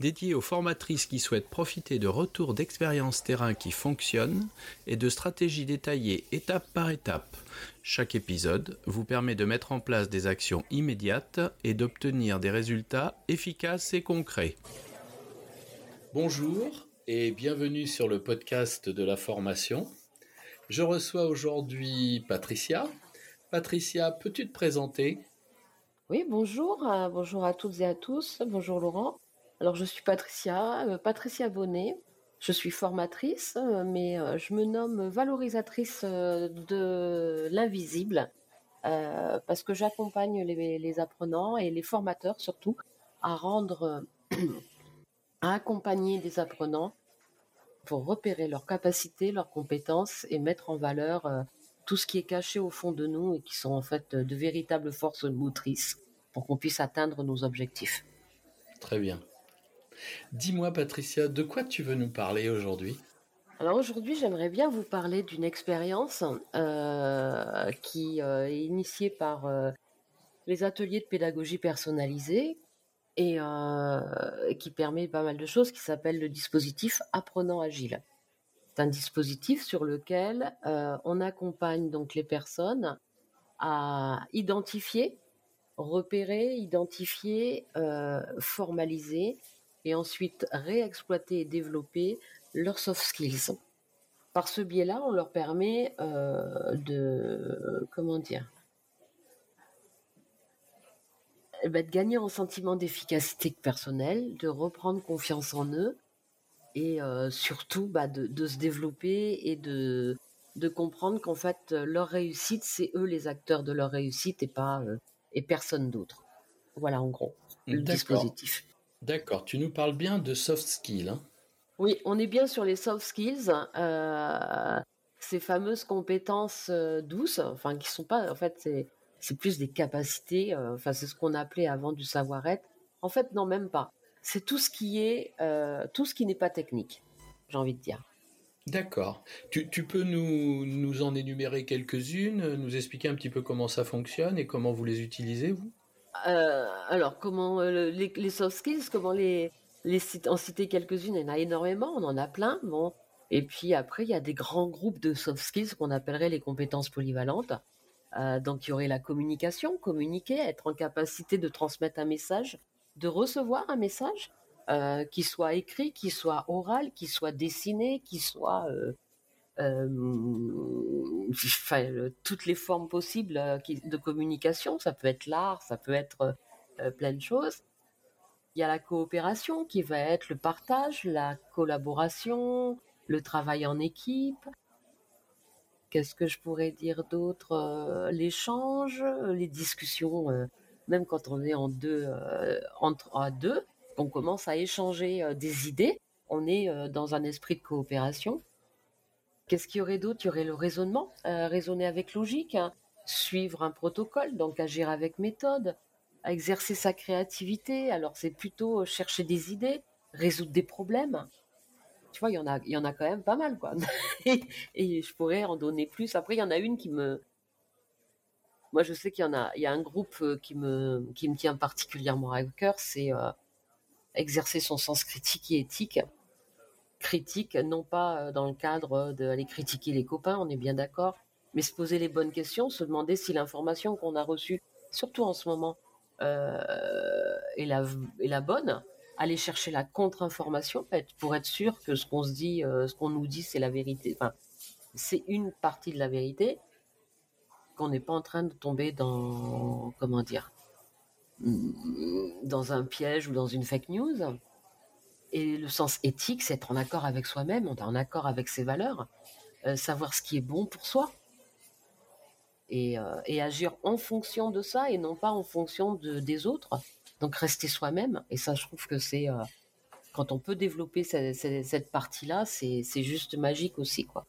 dédié aux formatrices qui souhaitent profiter de retours d'expériences terrain qui fonctionnent et de stratégies détaillées étape par étape. Chaque épisode vous permet de mettre en place des actions immédiates et d'obtenir des résultats efficaces et concrets. Bonjour et bienvenue sur le podcast de la formation. Je reçois aujourd'hui Patricia. Patricia, peux-tu te présenter? Oui, bonjour, euh, bonjour à toutes et à tous. Bonjour Laurent. Alors, je suis Patricia, euh, Patricia Bonnet. Je suis formatrice, euh, mais euh, je me nomme valorisatrice de l'invisible parce que j'accompagne les, apprenants et les formateurs surtout à rendre, à accompagner des apprenants pour repérer leurs capacités, leurs compétences et mettre en valeur tout ce qui est caché au fond de nous et qui sont en fait de véritables forces motrices pour qu'on puisse atteindre nos objectifs. Très bien. Dis-moi, Patricia, de quoi tu veux nous parler aujourd'hui? Alors aujourd'hui, j'aimerais bien vous parler d'une expérience euh, qui euh, est initiée par euh, les ateliers de pédagogie personnalisée et qui permet pas mal de choses, qui s'appelle le dispositif Apprenant Agile. C'est un dispositif sur lequel on accompagne donc les personnes à identifier, repérer, identifier, formaliser et ensuite réexploiter et développer leurs soft skills. Par ce biais-là, on leur permet euh, de, comment dire, eh ben, de gagner en sentiment d'efficacité personnelle, de reprendre confiance en eux et euh, surtout bah, de, se développer et de, de comprendre qu'en fait leur réussite, c'est eux les acteurs de leur réussite et pas euh, et personne d'autre. Voilà en gros le dispositif. D'accord, tu nous parles bien de soft skills. Hein oui, on est bien sur les soft skills, euh, ces fameuses compétences euh, douces, enfin qui sont pas, en fait, c'est plus des capacités, euh, enfin c'est ce qu'on appelait avant du savoir-être. En fait, non, même pas. C'est tout ce qui est, tout ce qui n'est pas technique, j'ai envie de dire. D'accord. Tu, tu, peux nous, nous en énumérer quelques-unes, nous expliquer un petit peu comment ça fonctionne et comment vous les utilisez, vous? Euh, alors, comment euh, les, soft skills, comment les, en citer quelques-unes, il y en a énormément, on en a plein. Bon. Et puis après, il y a des grands groupes de soft skills qu'on appellerait les compétences polyvalentes. Euh, donc, il y aurait la communication, communiquer, être en capacité de transmettre un message, de recevoir un message, qui soit écrit, qui soit oral, qui soit dessiné, qui soit euh, toutes les formes possibles euh, de communication. Ça peut être l'art, ça peut être euh, plein de choses. Il y a la coopération qui va être le partage, la collaboration, le travail en équipe. Qu'est-ce que je pourrais dire d'autre L'échange, les discussions, même quand on est en deux, entre à deux, on commence à échanger des idées. On est dans un esprit de coopération. Qu'est-ce qu'il y aurait d'autre? Il y aurait le raisonnement, euh, raisonner avec logique, hein. suivre un protocole, donc agir avec méthode, exercer sa créativité. Alors c'est plutôt euh, chercher des idées, résoudre des problèmes. Tu vois, il y en a, quand même pas mal, quoi. et, je pourrais en donner plus. Après, il y en a une qui me, moi, je sais qu'il y en a, il y a un groupe euh, qui me, qui me tient particulièrement à cœur, c'est exercer son sens critique et éthique critique, non pas euh, dans le cadre d'aller critiquer les copains, on est bien d'accord, mais se poser les bonnes questions, se demander si l'information qu'on a reçue, surtout en ce moment, euh, est, la, est la bonne, aller chercher la contre-information pour être sûr que ce qu'on se dit, euh, ce qu'on nous dit, c'est la vérité. Enfin, c'est une partie de la vérité, qu'on n'est pas en train de tomber dans, comment dire, dans un piège ou dans une fake news. Et le sens éthique, c'est être en accord avec soi-même, en accord avec ses valeurs, euh, savoir ce qui est bon pour soi. Euh, et, agir en fonction de ça et non pas en fonction de, des autres. Donc rester soi-même. Et ça, je trouve que c'est... Euh, quand on peut développer cette, partie-là, c'est juste magique aussi, quoi.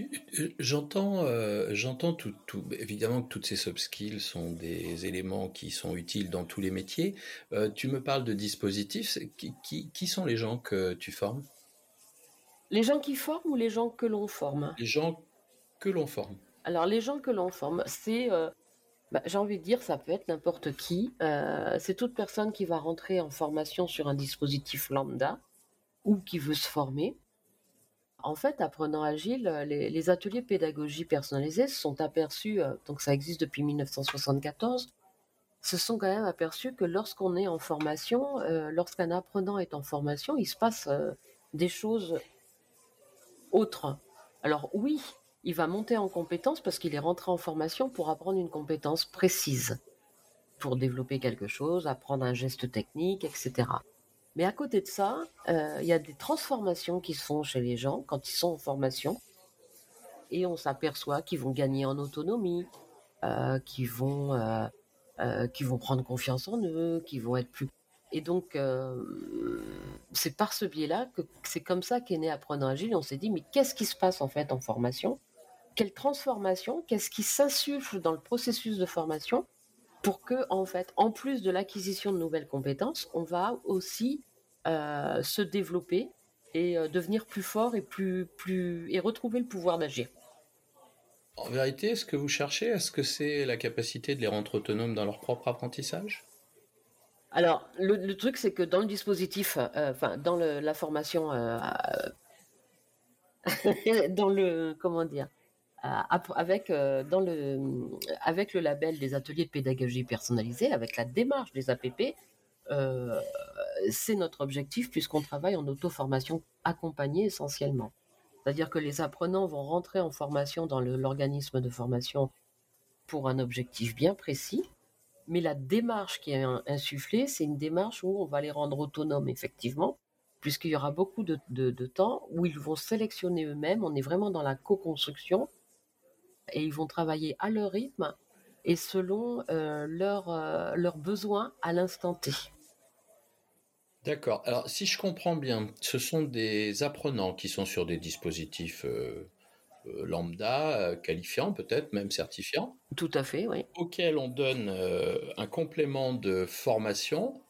Euh, j'entends, euh, j'entends tout, évidemment que toutes ces soft skills sont des éléments qui sont utiles dans tous les métiers. Euh, tu me parles de dispositifs. Qui, qui, sont les gens que tu formes? Les gens qui forment ou les gens que l'on forme? Les gens que l'on forme. Alors les gens que l'on forme, c'est, bah, j'ai envie de dire, ça peut être n'importe qui. c'est toute personne qui va rentrer en formation sur un dispositif lambda ou qui veut se former en fait, apprenant agile, euh, les, ateliers pédagogie personnalisés se sont aperçus, euh, donc ça existe depuis 1974, se sont quand même aperçus que lorsqu'on est en formation, euh, lorsqu'un apprenant est en formation, il se passe des choses autres. Alors oui, il va monter en compétence parce qu'il est rentré en formation pour apprendre une compétence précise, pour développer quelque chose, apprendre un geste technique, etc. Mais à côté de ça, euh, il y a des transformations qui se font chez les gens quand ils sont en formation. Et on s'aperçoit qu'ils vont gagner en autonomie, euh, qu'ils vont, euh, euh vont prendre confiance en eux, qu'ils vont être plus... Et donc, c'est par ce biais-là que c'est comme ça qu'est né Apprenant Agile. On s'est dit, mais qu'est-ce qui se passe en fait en formation? Quelle transformation? Qu'est-ce qui s'insuffle dans le processus de formation? Pour que, en fait, en plus de l'acquisition de nouvelles compétences, on va aussi euh, se développer et euh, devenir plus fort et plus, plus et retrouver le pouvoir d'agir. En vérité, ce que vous cherchez, est-ce que c'est la capacité de les rendre autonomes dans leur propre apprentissage? Alors, le, truc, c'est que dans le dispositif, euh, enfin, dans la formation, dans le, comment dire, avec, dans le, avec le label des ateliers de pédagogie personnalisée, avec la démarche des APP, euh, c'est notre objectif puisqu'on travaille en auto-formation accompagnée essentiellement. C'est-à-dire que les apprenants vont rentrer en formation dans l'organisme de formation pour un objectif bien précis, mais la démarche qui est insufflée, c'est une démarche où on va les rendre autonomes effectivement, puisqu'il y aura beaucoup de, temps où ils vont sélectionner eux-mêmes, on est vraiment dans la co-construction, et ils vont travailler à leur rythme et selon euh, euh, leurs besoins à l'instant T. D'accord. Alors, si je comprends bien, ce sont des apprenants qui sont sur des dispositifs euh, lambda, qualifiants peut-être, même certifiants. Tout à fait, oui. Auxquels on donne un complément de formation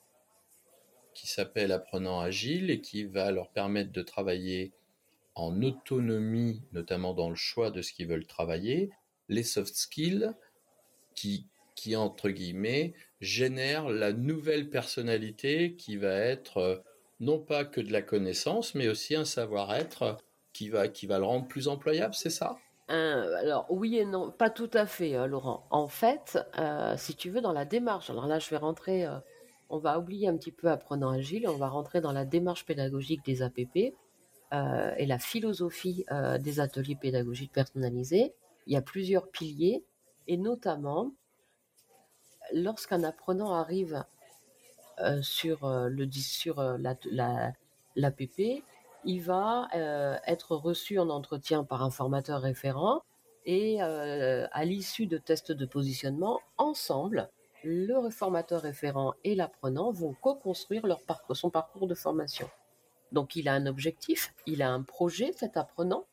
qui s'appelle Apprenant Agile et qui va leur permettre de travailler en autonomie, notamment dans le choix de ce qu'ils veulent travailler, les soft skills qui, qui, entre guillemets, génèrent la nouvelle personnalité qui va être euh, non pas que de la connaissance, mais aussi un savoir-être qui va, qui va le rendre plus employable, c'est ça? Euh, alors oui et non, pas tout à fait, euh, Laurent. En fait, si tu veux, dans la démarche, alors là je vais rentrer, on va oublier un petit peu apprenant agile, on va rentrer dans la démarche pédagogique des APP, euh, et la philosophie euh, des ateliers pédagogiques personnalisés. Il y a plusieurs piliers et notamment lorsqu'un apprenant arrive euh, sur le sur la, l'APP, il va être reçu en entretien par un formateur référent et à l'issue de tests de positionnement, ensemble, le formateur référent et l'apprenant vont co-construire leur son parcours de formation. Donc il a un objectif, il a un projet, cet apprenant,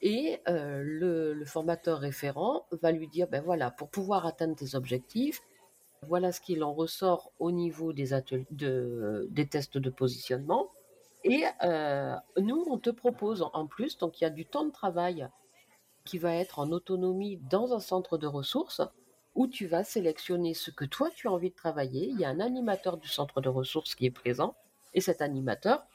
et euh, le, formateur référent va lui dire, ben voilà, pour pouvoir atteindre tes objectifs, voilà ce qu'il en ressort au niveau des, tests de positionnement. Et euh, nous, on te propose en plus, donc il y a du temps de travail qui va être en autonomie dans un centre de ressources où tu vas sélectionner ce que toi tu as envie de travailler. Il y a un animateur du centre de ressources qui est présent et cet animateur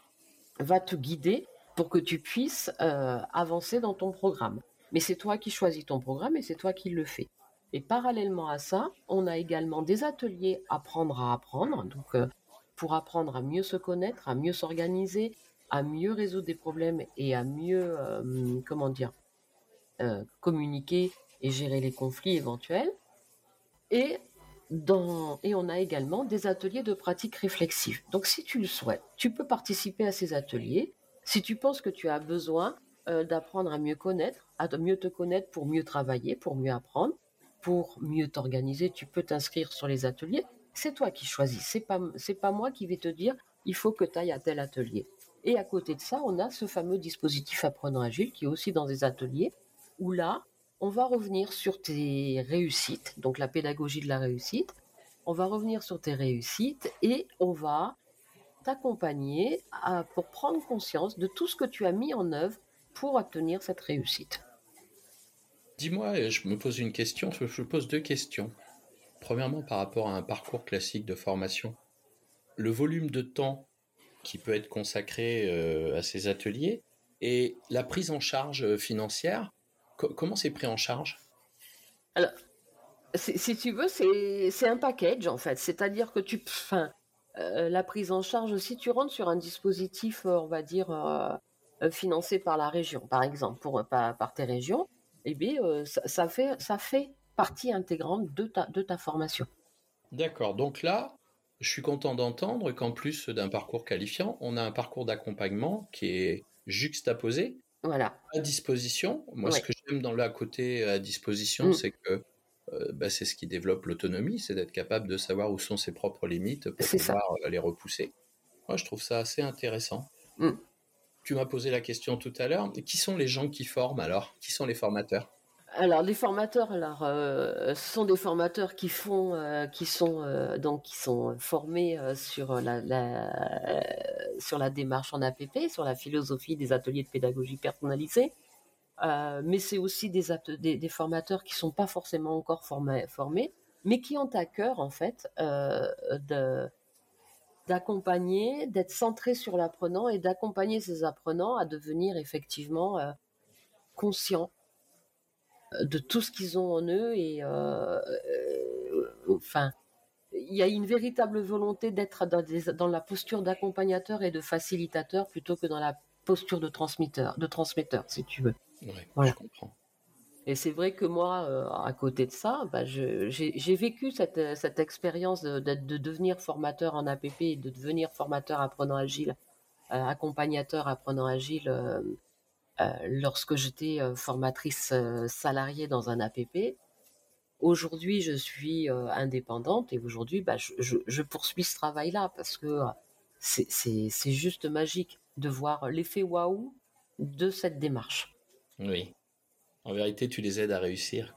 va te guider pour que tu puisses euh, avancer dans ton programme. Mais c'est toi qui choisis ton programme et c'est toi qui le fais. Et parallèlement à ça, on a également des ateliers apprendre à apprendre, donc euh, pour apprendre à mieux se connaître, à mieux s'organiser, à mieux résoudre des problèmes et à mieux, euh, comment dire, communiquer et gérer les conflits éventuels. Et et on a également des ateliers de pratique réflexive. Donc si tu le souhaites, tu peux participer à ces ateliers. Si tu penses que tu as besoin euh, d'apprendre à mieux connaître, à mieux te connaître pour mieux travailler, pour mieux apprendre, pour mieux t'organiser, tu peux t'inscrire sur les ateliers. C'est toi qui choisis. C'est pas pas moi qui vais te dire il faut que tu ailles à tel atelier. Et à côté de ça, on a ce fameux dispositif apprenant agile qui est aussi dans des ateliers où là, on va revenir sur tes réussites, donc la pédagogie de la réussite. On va revenir sur tes réussites et on va t'accompagner pour prendre conscience de tout ce que tu as mis en œuvre pour obtenir cette réussite. Dis-moi, je me pose une question, je pose deux questions. Premièrement, par rapport à un parcours classique de formation, le volume de temps qui peut être consacré euh, à ces ateliers et la prise en charge financière, comment c'est pris en charge? Alors, si, tu veux, c'est un package en fait. C'est-à-dire que tu, euh, la prise en charge, si tu rentres sur un dispositif, euh, on va dire, financé par la région, par exemple, pour, par, par tes régions, eh bien, ça, fait, ça fait partie intégrante de ta, de ta formation. D'accord. Donc là, je suis content d'entendre qu'en plus d'un parcours qualifiant, on a un parcours d'accompagnement qui est juxtaposé, voilà. à disposition. Moi, ce que j'aime dans le à côté à disposition, mm. c'est que euh, bah, c'est ce qui développe l'autonomie, c'est d'être capable de savoir où sont ses propres limites pour pouvoir euh, les repousser. Moi, je trouve ça assez intéressant. Mm. Tu m'as posé la question tout à l'heure. Qui sont les gens qui forment alors? Qui sont les formateurs? Alors les formateurs, alors euh, ce sont des formateurs qui font, euh, qui sont euh, donc qui sont formés sur la, sur la démarche en APP, sur la philosophie des ateliers de pédagogie personnalisée. mais c'est aussi des, des, formateurs qui sont pas forcément encore formés, formés, mais qui ont à cœur en fait d'accompagner, d'être centrés sur l'apprenant et d'accompagner ces apprenants à devenir effectivement conscients de tout ce qu'ils ont en eux et euh, euh, enfin il y a une véritable volonté d'être dans, la posture d'accompagnateur et de facilitateur plutôt que dans la posture de transmetteur, de transmetteur si tu veux. je comprends. Et c'est vrai que moi, euh, à côté de ça, bah, j'ai vécu cette, cette expérience de, de, devenir formateur en APP et de devenir formateur apprenant agile, accompagnateur apprenant agile lorsque j'étais euh, formatrice euh, salariée dans un APP. Aujourd'hui, je suis indépendante et aujourd'hui, bah, je, poursuis ce travail-là parce que c'est juste magique de voir l'effet waouh de cette démarche. Oui. En vérité, tu les aides à réussir.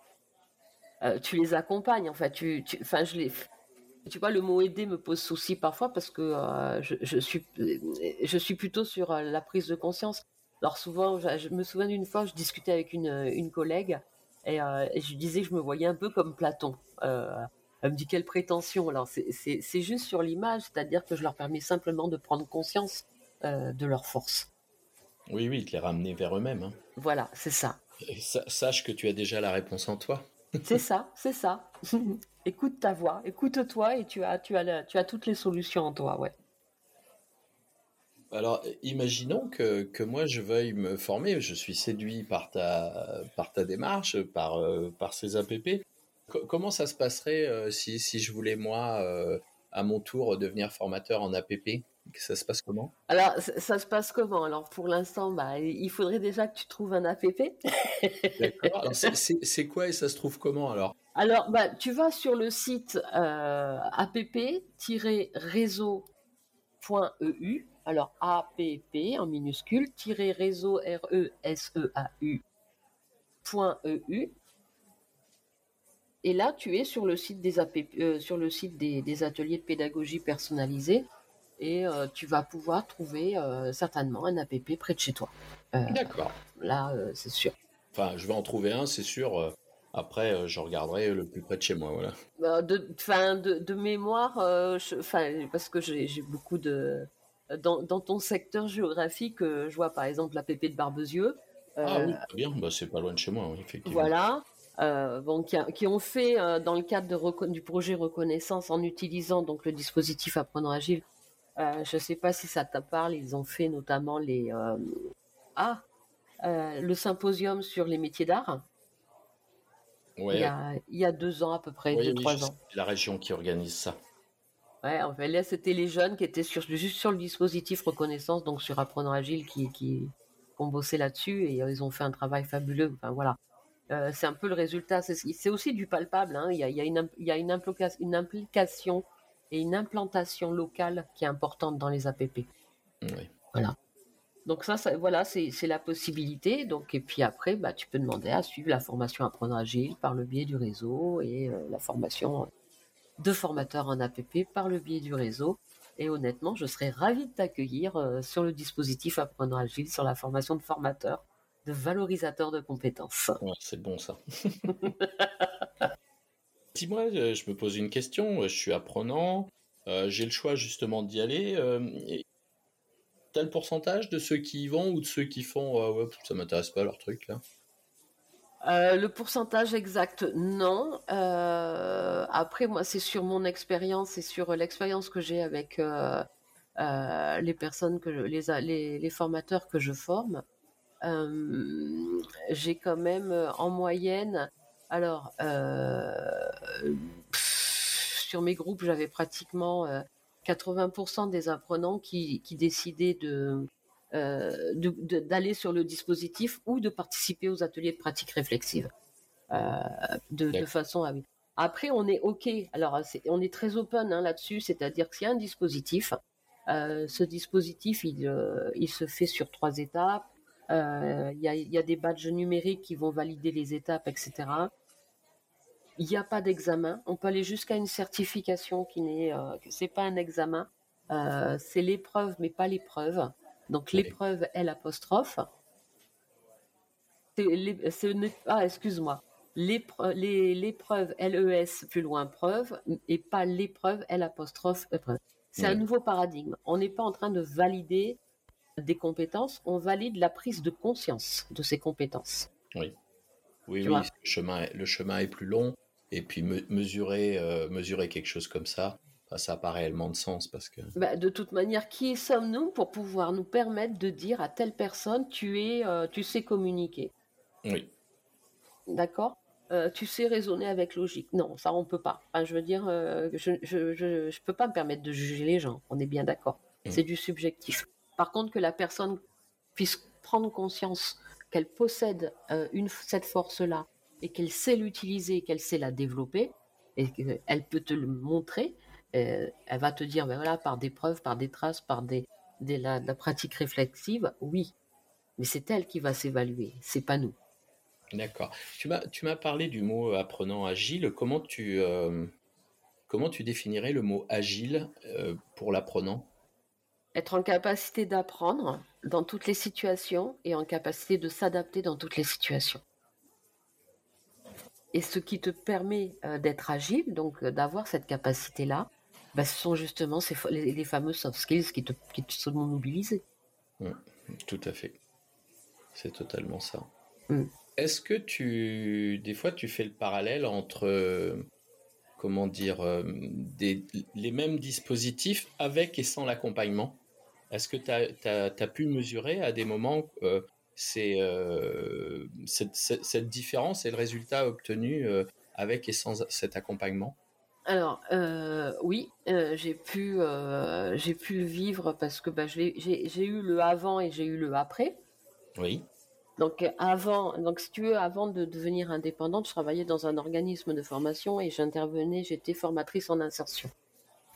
tu les accompagnes, en fait. Tu, enfin, je les. Tu vois, le mot aider me pose souci parfois parce que je, suis, je suis plutôt sur la prise de conscience. Alors souvent, je, me souviens d'une fois, je discutais avec une, une collègue et, euh, je disais que je me voyais un peu comme Platon. Euh, elle me dit quelle prétention. Alors c'est juste sur l'image, c'est-à-dire que je leur permets simplement de prendre conscience euh, de leur force. Oui, oui, de les ramener vers eux-mêmes. Hein. Voilà, c'est ça. sache que tu as déjà la réponse en toi. c'est ça, c'est ça. écoute ta voix, écoute-toi et tu as, tu, as tu as toutes les solutions en toi, ouais. Alors, imaginons que, que moi je veuille me former, je suis séduit par ta, par ta démarche, par, euh, par ces APP. comment ça se passerait euh, si, si je voulais, moi, euh, à mon tour, devenir formateur en APP Ça se passe comment? Alors, ça, se passe comment? Alors, pour l'instant, bah, il faudrait déjà que tu trouves un APP. D'accord. C'est quoi et ça se trouve comment alors? Alors, bah, tu vas sur le site app-réseau.eu alors APP en minuscule, tiré réseau R-E-S-E-A-U, .eu. Et là, tu es sur le site des, euh, sur le site des, ateliers de pédagogie personnalisés et euh, tu vas pouvoir trouver euh, certainement un APP près de chez toi. D'accord. Là, c'est sûr. Enfin, je vais en trouver un, c'est sûr. Après, je regarderai le plus près de chez moi, voilà. Bah, de, de, de, mémoire, parce que j'ai beaucoup de, dans, ton secteur géographique, euh, je vois par exemple la pépé de Barbezieux. ah oui, euh, bien, bah, c'est pas loin de chez moi, effectivement. Voilà. Euh, bon, qui, ont fait dans le cadre de, du projet reconnaissance en utilisant donc le dispositif apprenant agile. je ne sais pas si ça te parle. Ils ont fait notamment les ah le symposium sur les métiers d'art. Ouais. Il, y a, il, y a, deux ans à peu près, deux, trois ans. C'est la région qui organise ça. Ouais, en fait, là, c'était les jeunes qui étaient sur, juste sur le dispositif reconnaissance, donc sur Apprenant Agile, qui, qui, ont bossé là-dessus et euh, ils ont fait un travail fabuleux. Enfin, voilà. Euh, c'est un peu le résultat. C'est aussi du palpable. Hein. Il, y a, il, y a une, il y a une, une implication et une implantation locale qui est importante dans les APP. Oui. Voilà. Donc ça, ça voilà, c'est la possibilité. Donc et puis après, bah, tu peux demander à suivre la formation Apprendre Agile par le biais du réseau et euh, la formation de formateurs en APP par le biais du réseau. Et honnêtement, je serais ravie de t'accueillir euh, sur le dispositif Apprendre Agile, sur la formation de formateurs, de valorisateurs de compétences. c'est bon ça. Dis-moi, euh, je me pose une question, je suis apprenant, j'ai le choix justement d'y aller. Le pourcentage de ceux qui y vont ou de ceux qui font euh, ouais, ça m'intéresse pas leur truc là euh, le pourcentage exact, non. Euh, après, moi, c'est sur mon expérience et sur l'expérience que j'ai avec les personnes que les, les, formateurs que je forme. j'ai quand même en moyenne, alors sur mes groupes, j'avais pratiquement 80% des apprenants qui, décidaient euh, de, d'aller sur le dispositif ou de participer aux ateliers de pratique réflexive euh, de, façon à après on est ok. Alors on est très open hein, là-dessus. C'est-à-dire que s'il y a un dispositif euh, ce dispositif il, se fait sur trois étapes. Il y, a, y a des badges numériques qui vont valider les étapes etc il n'y a pas d'examen. On peut aller jusqu'à une certification qui n'est, c'est pas un examen, euh, c'est l'épreuve, mais pas l'épreuve. Donc l'épreuve L apostrophe. ah, excuse-moi. L'épreuve LES plus loin preuve et pas l'épreuve L apostrophe épreuve. C'est un nouveau paradigme. On n'est pas en train de valider des compétences, on valide la prise de conscience de ces compétences. Oui. Oui, oui, le chemin, le chemin est plus long. Et puis mesurer, euh, mesurer quelque chose comme ça, ça n'a pas réellement de sens parce que. Bah, de toute manière, qui sommes-nous pour pouvoir nous permettre de dire à telle personne tu es, euh, tu sais communiquer? Oui. D'accord? Euh, tu sais raisonner avec logique. Non, ça on peut pas. je veux dire, je, je, je, peux pas me permettre de juger les gens. On est bien d'accord. Mmh. C'est du subjectif. Par contre, que la personne puisse prendre conscience qu'elle possède une, cette force-là et qu'elle sait l'utiliser, qu'elle sait la développer, et qu'elle peut te le montrer, euh, elle va te dire, ben voilà, par des preuves, par des traces, par des, la, pratique réflexive, oui. Mais c'est elle qui va s'évaluer, c'est pas nous. D'accord. Tu m'as, tu m'as parlé du mot apprenant agile. Comment tu, euh, comment tu définirais le mot agile euh, pour l'apprenant? Être en capacité d'apprendre dans toutes les situations et en capacité de s'adapter dans toutes les situations. Et ce qui te permet euh, d'être agile, donc euh, d'avoir cette capacité-là, bah, ce sont justement ces, les, fameux soft skills qui te, qui te sont mobilisés. Mmh, tout à fait. C'est totalement ça. Mmh. Est-ce que tu, des fois, tu fais le parallèle entre, euh, comment dire, des, les mêmes dispositifs avec et sans l'accompagnement? Est-ce que tu as, as, pu mesurer à des moments c'est euh, cette, différence et le résultat obtenu euh, avec et sans cet accompagnement? Alors euh, oui, j'ai pu j'ai pu vivre parce que bah, j'ai eu le avant et j'ai eu le après. Oui. Donc avant, donc si tu veux, avant de devenir indépendante, je travaillais dans un organisme de formation et j'intervenais, j'étais formatrice en insertion.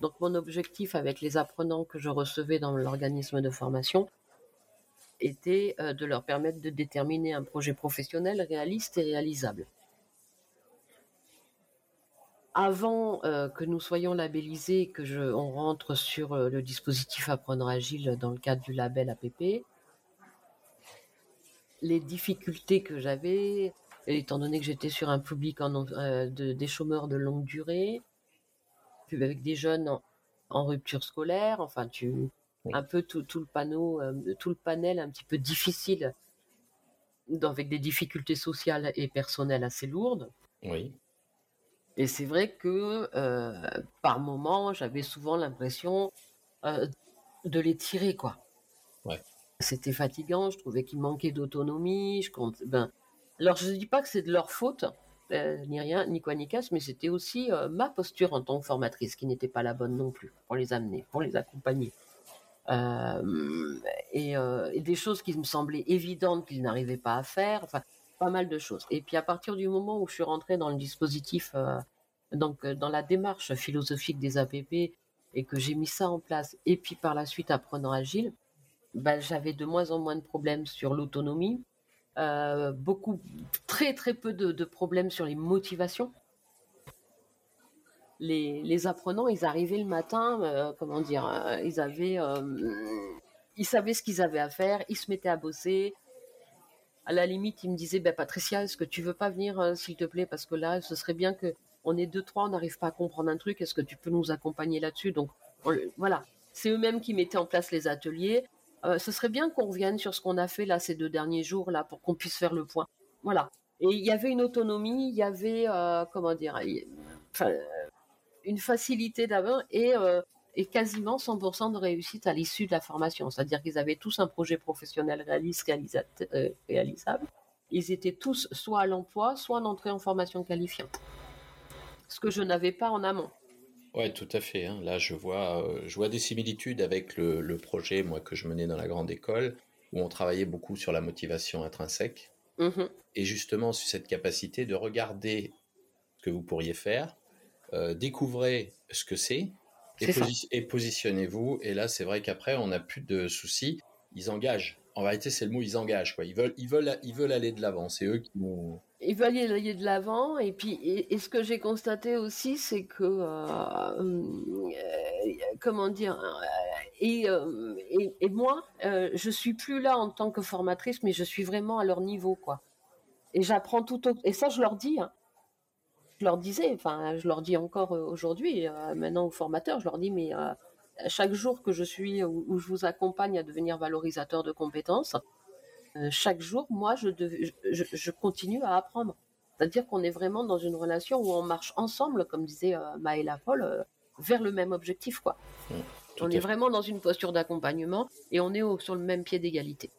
Donc mon objectif avec les apprenants que je recevais dans l'organisme de formation, était euh, de leur permettre de déterminer un projet professionnel réaliste et réalisable. Avant euh, que nous soyons labellisés, que je, on rentre sur euh, le dispositif Apprendre Agile dans le cadre du label APP, les difficultés que j'avais, étant donné que j'étais sur un public en, de, des chômeurs de longue durée, avec des jeunes en, en rupture scolaire, enfin tu, un peu tout, le panneau, euh, tout le panel un petit peu difficile, avec des difficultés sociales et personnelles assez lourdes. Oui. Et c'est vrai que euh, par moment, j'avais souvent l'impression euh, de les tirer, quoi. Ouais. C'était fatigant, je trouvais qu'il manquait d'autonomie. Je compte, ben, alors je ne dis pas que c'est de leur faute, ni rien, ni quoi ni casse, mais c'était aussi ma posture en tant que formatrice qui n'était pas la bonne non plus pour les amener, pour les accompagner. Euh, euh, et, des choses qui me semblaient évidentes qu'ils n'arrivaient pas à faire, enfin pas mal de choses. Et puis à partir du moment où je suis rentrée dans le dispositif, euh, donc dans la démarche philosophique des APP, et que j'ai mis ça en place, et puis par la suite apprenant agile, bah, j'avais de moins en moins de problèmes sur l'autonomie, euh, beaucoup, très très peu de, problèmes sur les motivations. Les, apprenants, ils arrivaient le matin, euh, comment dire, euh, ils avaient, ils savaient ce qu'ils avaient à faire, ils se mettaient à bosser. À la limite, ils me disaient, ben, Patricia, est-ce que tu veux pas venir, s'il te plaît, parce que là, ce serait bien que on est deux trois, on n'arrive pas à comprendre un truc. Est-ce que tu peux nous accompagner là-dessus? Donc voilà, c'est eux-mêmes qui mettaient en place les ateliers. Euh, ce serait bien qu'on revienne sur ce qu'on a fait là ces deux derniers jours là pour qu'on puisse faire le point. Voilà. Et il y avait une autonomie, il y avait euh, comment dire, une facilité d'abord et, euh, et quasiment 100% de réussite à l'issue de la formation. C'est-à-dire qu'ils avaient tous un projet professionnel réaliste, réalisable. Ils étaient tous soit à l'emploi, soit en entrée en formation qualifiante. Ce que je n'avais pas en amont. Ouais, tout à fait. Hein. Là, je vois, euh, je vois des similitudes avec le, projet, moi, que je menais dans la grande école, où on travaillait beaucoup sur la motivation intrinsèque. Mmh et justement, sur cette capacité de regarder ce que vous pourriez faire, euh, découvrez ce que c'est, et, positionnez-vous. Et là, c'est vrai qu'après, on n'a plus de soucis. Ils engagent. En vérité, c'est le mot, ils engagent. Quoi. Ils, veulent, ils, veulent, ils veulent aller de l'avant. C'est eux qui vont il veulent aller de l'avant. Et puis, et, ce que j'ai constaté aussi, c'est que, euh, euh, comment dire, euh, et, et, moi, je suis plus là en tant que formatrice, mais je suis vraiment à leur niveau, quoi. Et j'apprends tout Et ça, je leur dis. Hein. Je leur disais, enfin, je leur dis encore aujourd'hui, maintenant aux formateurs, je leur dis, mais chaque jour que je suis où, je vous accompagne à devenir valorisateur de compétences, euh, chaque jour, moi, je, je, continue à apprendre. C'est-à-dire qu'on est vraiment dans une relation où on marche ensemble, comme disait euh, Maëla Paul, euh, vers le même objectif. quoi. Mmh, on est vraiment dans une posture d'accompagnement et on est sur le même pied d'égalité.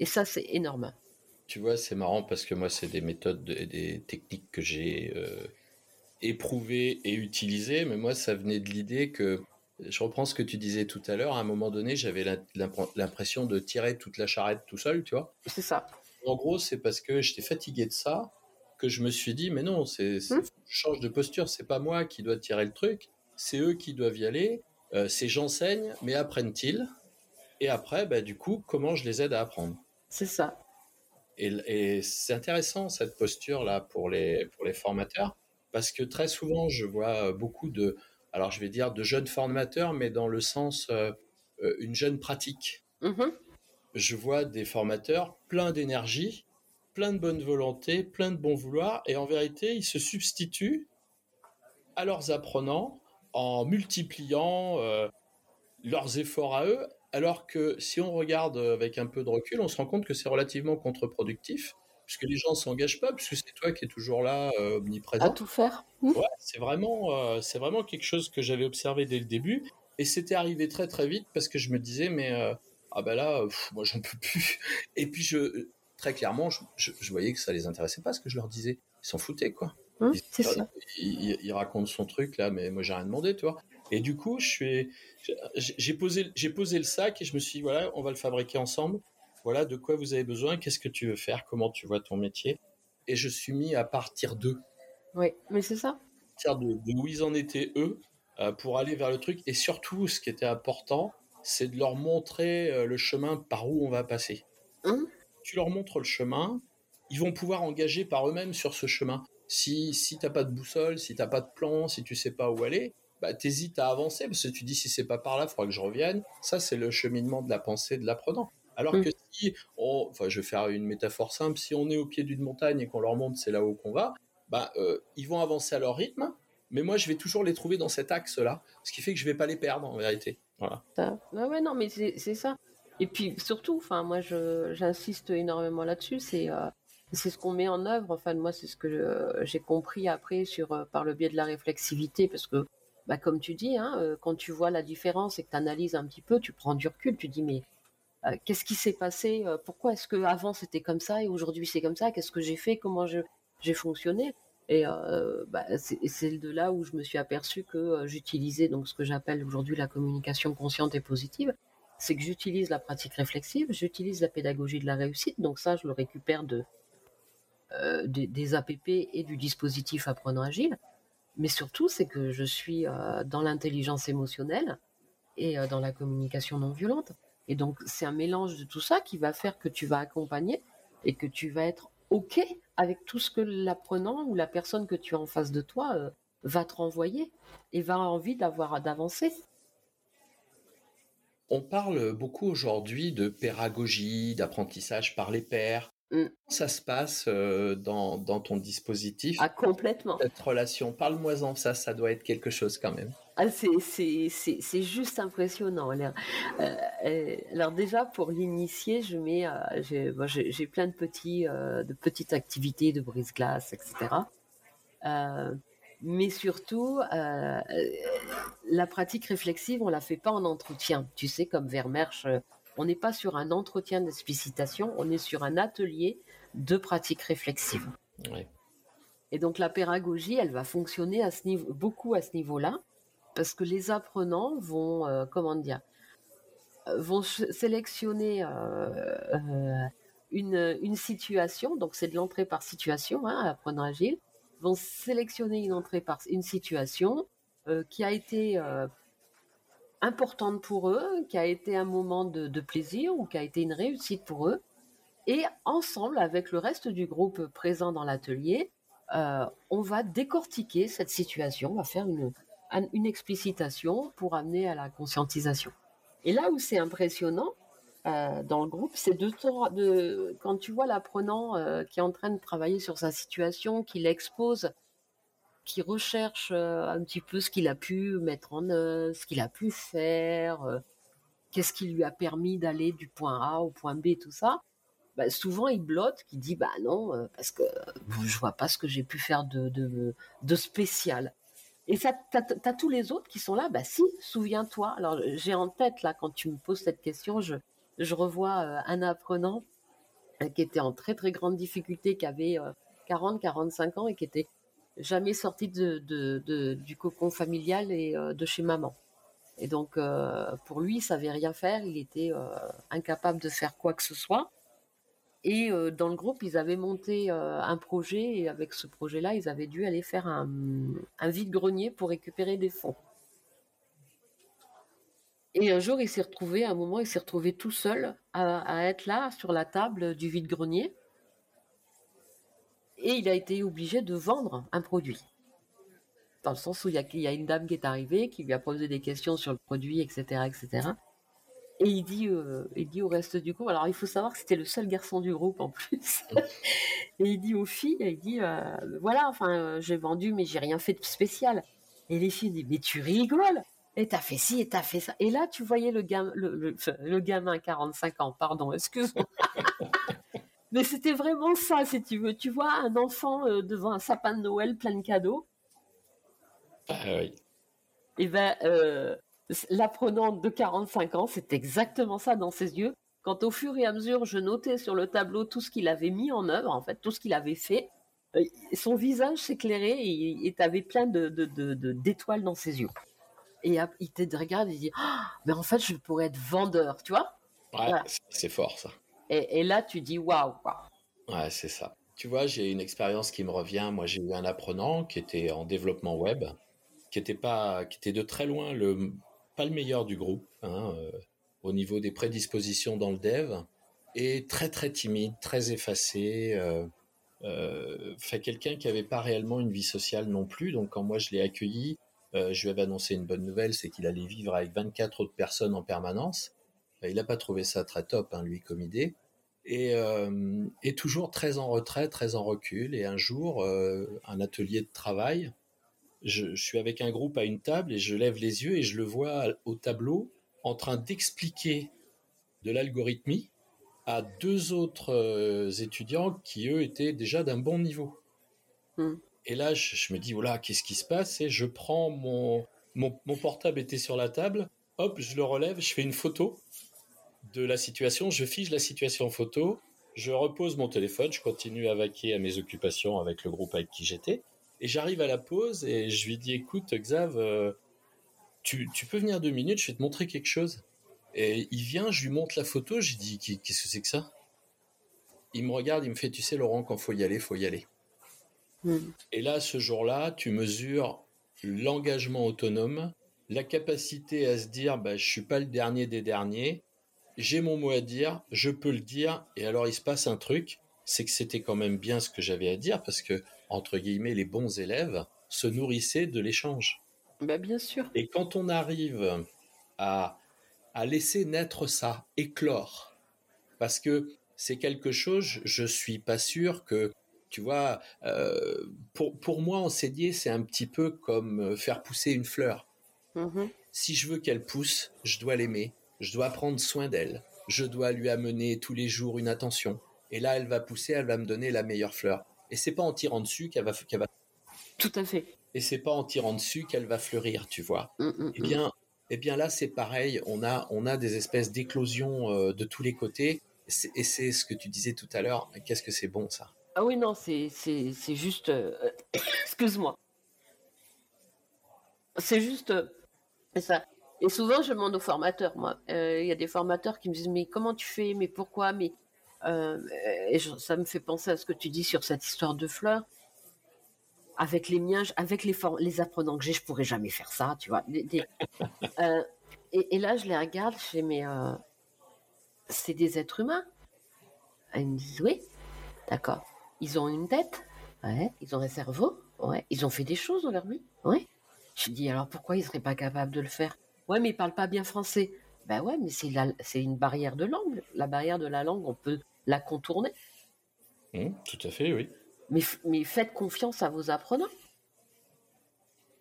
Et ça, c'est énorme. Tu vois, c'est marrant parce que moi, c'est des méthodes et des techniques que j'ai éprouvées et utilisées, mais moi, ça venait de l'idée que je reprends ce que tu disais tout à l'heure. À un moment donné, j'avais l'impression de tirer toute la charrette tout seul, tu vois. C'est ça. En gros, c'est parce que j'étais fatigué de ça que je me suis dit, mais non, c'est, hmm. je change de posture. C'est pas moi qui dois tirer le truc. C'est eux qui doivent y aller. Euh, c'est j'enseigne, mais apprennent-ils? Et après, bah, du coup, comment je les aide à apprendre? C'est ça. Et, et c'est intéressant cette posture là pour les pour les formateurs parce que très souvent, je vois beaucoup de alors je vais dire de jeunes formateurs, mais dans le sens euh, euh, une jeune pratique. Mm-hmm. Je vois des formateurs pleins d'énergie, plein de bonne volonté, plein de bon vouloir, et en vérité, ils se substituent à leurs apprenants en multipliant euh, leurs efforts à eux, alors que si on regarde avec un peu de recul, on se rend compte que c'est relativement contre-productif puisque les gens s'engagent pas, puisque c'est toi qui es toujours là, euh, omniprésent. À tout faire. Mmh. Ouais, c'est vraiment, euh, c'est vraiment quelque chose que j'avais observé dès le début, et c'était arrivé très très vite parce que je me disais, mais euh, ah ben là, moi j'en peux plus. Et puis je, très clairement, je, voyais que ça les intéressait pas ce que je leur disais. Ils s'en foutaient quoi. Mmh, c'est ça. Il, raconte son truc là, mais moi j'ai rien demandé, tu vois. Et du coup, je suis, j'ai posé, j'ai posé le sac et je me suis dit, voilà, on va le fabriquer ensemble voilà de quoi vous avez besoin, qu'est-ce que tu veux faire, comment tu vois ton métier. Et je suis mis à partir d'eux. Oui, mais c'est ça. Partir de, où ils en étaient eux, euh, pour aller vers le truc. Et surtout, ce qui était important, c'est de leur montrer euh, le chemin par où on va passer. Hein? Tu leur montres le chemin, ils vont pouvoir engager par eux-mêmes sur ce chemin. Si, si tu n'as pas de boussole, si tu n'as pas de plan, si tu sais pas où aller, bah, hésites à avancer parce que tu dis si c'est pas par là, il faudra que je revienne. Ça, c'est le cheminement de la pensée de l'apprenant. Alors mm. que si, enfin, je vais faire une métaphore simple, si on est au pied d'une montagne et qu'on leur montre c'est là-haut qu'on va, bah, euh, ils vont avancer à leur rythme, mais moi je vais toujours les trouver dans cet axe-là, ce qui fait que je vais pas les perdre en vérité. Voilà. ouais, non, mais c'est ça. Et puis surtout, enfin, moi j'insiste énormément là-dessus, c'est euh, c'est ce qu'on met en œuvre. Enfin, moi, c'est ce que euh, j'ai compris après sur par le biais de la réflexivité, parce que, bah, comme tu dis, hein, quand tu vois la différence et que tu analyses un petit peu, tu prends du recul, tu dis mais euh, qu'est-ce qui s'est passé euh, Pourquoi est-ce que avant c'était comme ça et aujourd'hui c'est comme ça Qu'est-ce que j'ai fait Comment j'ai fonctionné Et euh, bah, c'est de là où je me suis aperçu que j'utilisais donc ce que j'appelle aujourd'hui la communication consciente et positive. C'est que j'utilise la pratique réflexive, j'utilise la pédagogie de la réussite. Donc ça, je le récupère de des, des, APP et du dispositif apprenant agile. Mais surtout, c'est que je suis dans l'intelligence émotionnelle et dans la communication non violente. Et donc, c'est un mélange de tout ça qui va faire que tu vas accompagner et que tu vas être OK avec tout ce que l'apprenant ou la personne que tu as en face de toi euh, va te renvoyer et va avoir envie d'avoir d'avancer. On parle beaucoup aujourd'hui de pédagogie, d'apprentissage par les pairs. Comment ça se passe euh, dans, dans, ton dispositif? Ah, complètement. Cette relation, parle-moi-en, ça, ça doit être quelque chose quand même. Ah, c'est juste impressionnant. Alors, euh, euh, alors déjà, pour l'initier, je mets, j'ai plein de, petits, de petites activités de brise-glace, etc. mais surtout, la pratique réflexive, on la fait pas en entretien. Tu sais, comme Vermersch on n'est pas sur un entretien d'explicitation, on est sur un atelier de pratique réflexive. Et donc la pédagogie, elle va fonctionner à ce niveau, beaucoup à ce niveau-là, parce que les apprenants vont, euh, comment dire, euh, vont sélectionner euh, une, situation, donc c'est de l'entrée par situation, hein, apprenant agile, vont sélectionner une entrée par une situation qui a été importante pour eux, qui a été un moment de, plaisir ou qui a été une réussite pour eux. Et ensemble, avec le reste du groupe présent dans l'atelier, euh, on va décortiquer cette situation, on va faire une, une explicitation pour amener à la conscientisation. Et là où c'est impressionnant euh, dans le groupe, c'est de, quand tu vois l'apprenant euh, qui est en train de travailler sur sa situation, qu'il expose qui recherche euh, un petit peu ce qu'il a pu mettre en œuvre, ce qu'il a pu faire, euh, qu'est-ce qui lui a permis d'aller du point A au point B, tout ça. Bah, souvent il blotte, qui dit bah non euh, parce que je vois pas ce que j'ai pu faire de, de, spécial. Et ça, t'as as tous les autres qui sont là. Bah si, souviens-toi. Alors j'ai en tête là quand tu me poses cette question, je je revois un apprenant qui était en très très grande difficulté, qui avait 40, 45 ans et qui était jamais sorti de, du cocon familial et euh, de chez maman. Et donc, euh, pour lui, il savait rien faire, il était euh, incapable de faire quoi que ce soit. Et dans le groupe, ils avaient monté un projet, et avec ce projet-là, ils avaient dû aller faire un, vide-grenier pour récupérer des fonds. Et un jour, il s'est retrouvé, à un moment, il s'est retrouvé tout seul à être là, sur la table du vide-grenier et il a été obligé de vendre un produit. Dans le sens où il y, a, une dame qui est arrivée, qui lui a posé des questions sur le produit, etc., etc. Et il dit, euh, il dit au reste du groupe, alors il faut savoir que c'était le seul garçon du groupe en plus. et il dit aux filles, il dit, euh, voilà, enfin, euh, j'ai vendu, mais j'ai rien fait de spécial. Et les filles disent, mais tu rigoles et t'as fait ci, et t'as fait ça. Et là, tu voyais le, gamin, le gamin, 45 ans, pardon, excuse-moi. Mais c'était vraiment ça, si tu veux. Tu vois un enfant euh, devant un sapin de Noël plein de cadeaux. Ah oui. Et ben, euh, l'apprenant de 45 ans, c'est exactement ça dans ses yeux. Quand au fur et à mesure, je notais sur le tableau tout ce qu'il avait mis en œuvre, en fait, tout ce qu'il avait fait, euh, son visage s'éclairait et il avait plein de, d'étoiles dans ses yeux. Et il te regarde et il dit ah, Mais en fait, je pourrais être vendeur, tu vois? Ouais, c'est fort ça. Et, là, tu dis waouh. Ouais, c'est ça. Tu vois, j'ai une expérience qui me revient. Moi, j'ai eu un apprenant qui était en développement web, qui était pas, qui était de très loin le pas le meilleur du groupe hein, euh, au niveau des prédispositions dans le dev, et très très timide, très effacé. Euh, euh, fait quelqu'un qui avait pas réellement une vie sociale non plus. Donc quand moi je l'ai accueilli, je lui avais annoncé une bonne nouvelle, c'est qu'il allait vivre avec 24 autres personnes en permanence. Il n'a pas trouvé ça très top, hein, lui, comme idée. Et, euh, toujours très en retrait, très en recul. Et un jour, euh, un atelier de travail, je, suis avec un groupe à une table et je lève les yeux et je le vois au tableau en train d'expliquer de l'algorithmie à deux autres euh, étudiants qui, eux, étaient déjà d'un bon niveau. Hmm. Et là, je, me dis, voilà, qu'est-ce qui se passe? Et je prends mon, mon, mon portable était sur la table, hop, je le relève, je fais une photo de la situation, je fige la situation en photo, je repose mon téléphone, je continue à vaquer à mes occupations avec le groupe avec qui j'étais, et j'arrive à la pause et je lui dis écoute Xav, euh, tu, peux venir deux minutes, je vais te montrer quelque chose. Et il vient, je lui montre la photo, je lui dis qu'est-ce que c'est que ça? Il me regarde, il me fait tu sais Laurent, quand faut y aller, faut y aller. Hmm. Et là, ce jour-là, tu mesures l'engagement autonome, la capacité à se dire bah, je suis pas le dernier des derniers, j'ai mon mot à dire, je peux le dire, et alors il se passe un truc, c'est que c'était quand même bien ce que j'avais à dire, parce que, entre guillemets, les bons élèves se nourrissaient de l'échange. Bah, bien sûr. Et quand on arrive à, à laisser naître ça, éclore, parce que c'est quelque chose, je suis pas sûr que, tu vois, euh, pour, pour moi, enseigner, c'est un petit peu comme faire pousser une fleur. Mmh Si je veux qu'elle pousse, je dois l'aimer, je dois prendre soin d'elle, je dois lui amener tous les jours une attention. Et là, elle va pousser, elle va me donner la meilleure fleur. Et c'est pas en tirant dessus qu'elle va, qu'elle va. Tout à fait. Et c'est pas en tirant dessus qu'elle va fleurir, tu vois. Mmh, mmh, Eh bien, eh bien là, c'est pareil. On a, on a des espèces d'éclosions euh, de tous les côtés. Et c'est ce que tu disais tout à l'heure. Qu'est-ce que c'est bon ça? Ah oui, non, c'est, c'est, c'est juste. euh, Excuse-moi. C'est juste. euh, c'est ça. Et souvent, je demande aux formateurs, moi. Euh, Il y a des formateurs qui me disent Mais comment tu fais? Mais pourquoi? Mais. euh, et je- ça me fait penser à ce que tu dis sur cette histoire de fleurs. Avec les miens, avec les, les apprenants que j'ai, je pourrais jamais faire ça, tu vois. Des- des- euh, et, et là, je les regarde, je fais Mais. c'est des êtres humains Ils me disent Oui, d'accord. Ils ont une tête, ouais. Ils ont un cerveau, ouais. Ils ont fait des choses dans leur vie, ouais. Je dis alors pourquoi ils seraient pas capables de le faire? Ouais, mais ils parlent pas bien français. Ben ouais, mais c'est la- c'est une barrière de langue. La barrière de la langue, on peut la contourner. Hum, Tout à fait, oui. Mais, faites confiance à vos apprenants.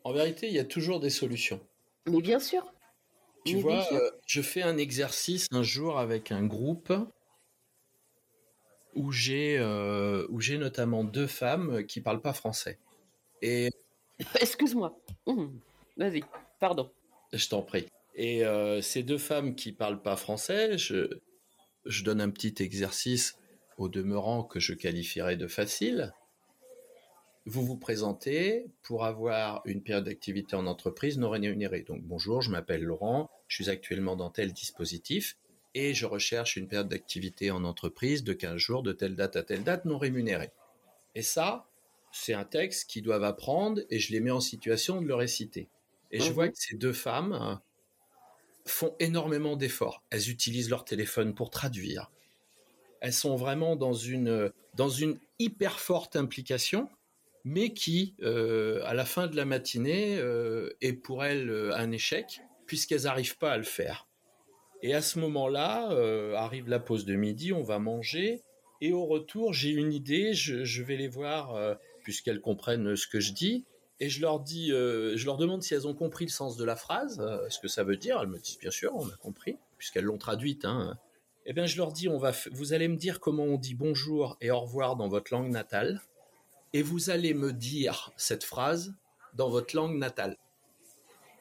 En vérité, il y a toujours des solutions. Mais bien sûr. Tu Mais vois, sûr. euh, je fais un exercice un jour avec un groupe où j'ai euh, où j'ai notamment deux femmes qui parlent pas français. Et Excuse-moi. Hum, Vas-y, pardon. Je t'en prie. Et euh, ces deux femmes qui parlent pas français, je, je donne un petit exercice au demeurant que je qualifierais de facile. Vous vous présentez pour avoir une période d'activité en entreprise non rémunérée. Donc bonjour, je m'appelle Laurent, je suis actuellement dans tel dispositif et je recherche une période d'activité en entreprise de 15 jours de telle date à telle date non rémunérée. Et ça, c'est un texte qu'ils doivent apprendre et je les mets en situation de le réciter. Et je Mhm. vois que ces deux femmes euh, font énormément d'efforts. Elles utilisent leur téléphone pour traduire. Elles sont vraiment dans une, dans une hyper forte implication, mais qui, euh, à la fin de la matinée, euh, est pour elles un échec, puisqu'elles n'arrivent pas à le faire. Et à ce moment-là, euh, arrive la pause de midi, on va manger, et au retour, j'ai une idée, je, je vais les voir, puisqu'elles comprennent ce que je dis, et je leur dis, euh, je leur demande si elles ont compris le sens de la phrase, euh, ce que ça veut dire. Elles me disent bien sûr, on a compris, puisqu'elles l'ont traduite. Hein. Eh bien, je leur dis, on va, vous allez me dire comment on dit bonjour et au revoir dans votre langue natale, et vous allez me dire cette phrase dans votre langue natale.